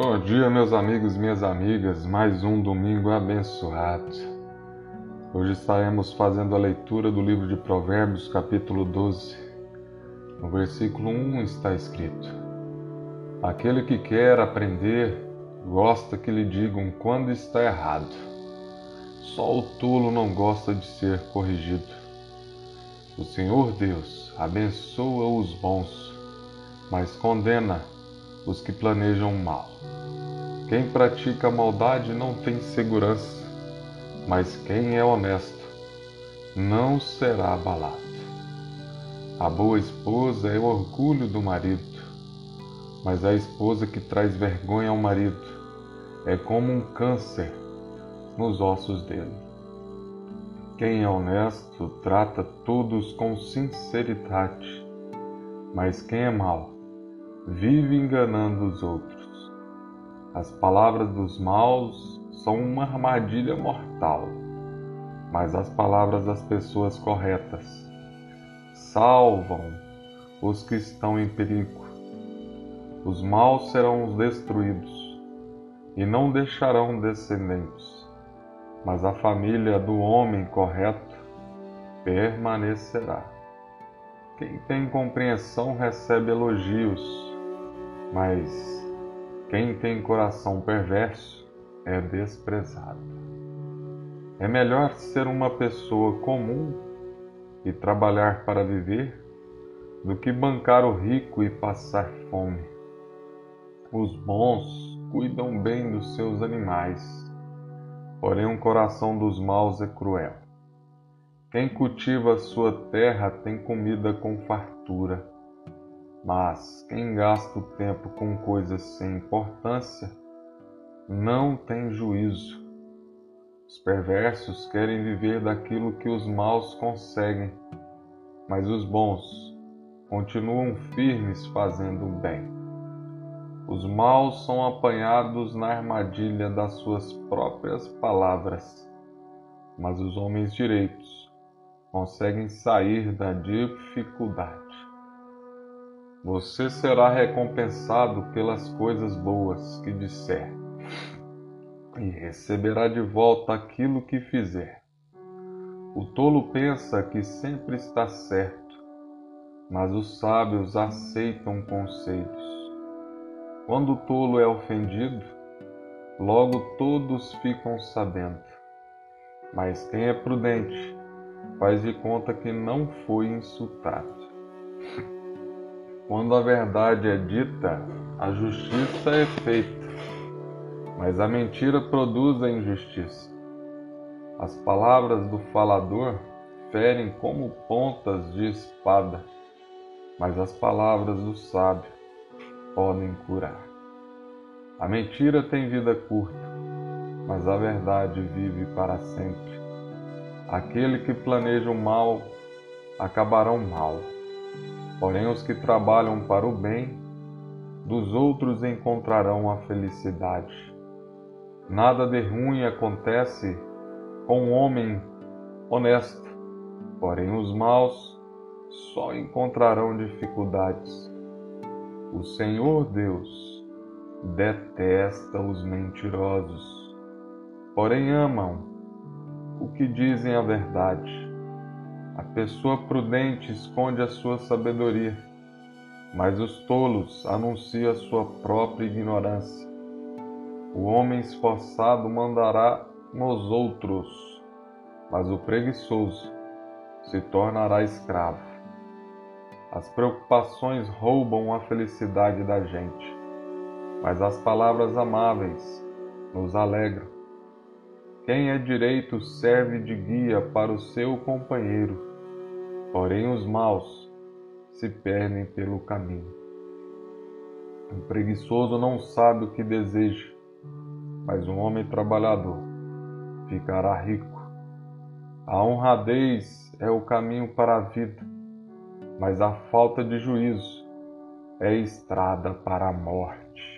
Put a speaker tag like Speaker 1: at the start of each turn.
Speaker 1: Bom dia, meus amigos e minhas amigas. Mais um domingo abençoado. Hoje estaremos fazendo a leitura do livro de Provérbios, capítulo 12. No versículo 1 está escrito: Aquele que quer aprender gosta que lhe digam quando está errado. Só o tolo não gosta de ser corrigido. O Senhor Deus abençoa os bons, mas condena os que planejam mal. Quem pratica maldade não tem segurança, mas quem é honesto não será abalado. A boa esposa é o orgulho do marido, mas a esposa que traz vergonha ao marido é como um câncer nos ossos dele. Quem é honesto trata todos com sinceridade, mas quem é mau vive enganando os outros. As palavras dos maus são uma armadilha mortal, mas as palavras das pessoas corretas salvam os que estão em perigo. Os maus serão destruídos e não deixarão descendentes, mas a família do homem correto permanecerá. Quem tem compreensão recebe elogios mas quem tem coração perverso é desprezado. É melhor ser uma pessoa comum e trabalhar para viver do que bancar o rico e passar fome. Os bons cuidam bem dos seus animais, porém o coração dos maus é cruel. Quem cultiva a sua terra tem comida com fartura mas quem gasta o tempo com coisas sem importância não tem juízo. Os perversos querem viver daquilo que os maus conseguem, mas os bons continuam firmes fazendo o bem. Os maus são apanhados na armadilha das suas próprias palavras, mas os homens direitos conseguem sair da dificuldade. Você será recompensado pelas coisas boas que disser, e receberá de volta aquilo que fizer. O tolo pensa que sempre está certo, mas os sábios aceitam conselhos. Quando o tolo é ofendido, logo todos ficam sabendo. Mas quem é prudente faz de conta que não foi insultado. Quando a verdade é dita, a justiça é feita, mas a mentira produz a injustiça. As palavras do falador ferem como pontas de espada, mas as palavras do sábio podem curar. A mentira tem vida curta, mas a verdade vive para sempre. Aquele que planeja o mal acabarão mal Porém, os que trabalham para o bem dos outros encontrarão a felicidade. Nada de ruim acontece com um homem honesto, porém os maus só encontrarão dificuldades. O Senhor Deus detesta os mentirosos, porém amam o que dizem a verdade. A pessoa prudente esconde a sua sabedoria, mas os tolos anunciam a sua própria ignorância. O homem esforçado mandará nos outros, mas o preguiçoso se tornará escravo. As preocupações roubam a felicidade da gente, mas as palavras amáveis nos alegram. Quem é direito serve de guia para o seu companheiro Porém, os maus se perdem pelo caminho. O preguiçoso não sabe o que deseja, mas um homem trabalhador ficará rico. A honradez é o caminho para a vida, mas a falta de juízo é estrada para a morte.